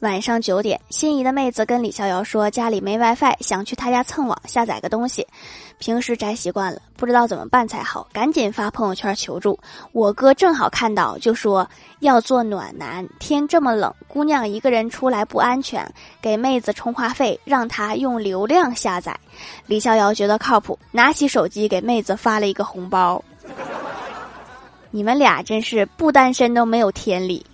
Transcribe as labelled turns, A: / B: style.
A: 晚上九点心仪的妹子跟李逍遥说家里没 wifi 想去他家蹭网下载个东西。平时宅习惯了不知道怎么办才好赶紧发朋友圈求助。我哥正好看到就说要做暖男天这么冷姑娘一个人出来不安全给妹子充话费让她用流量下载。李逍遥觉得靠谱拿起手机给妹子发了一个红包。你们俩真是不单身都没有天理。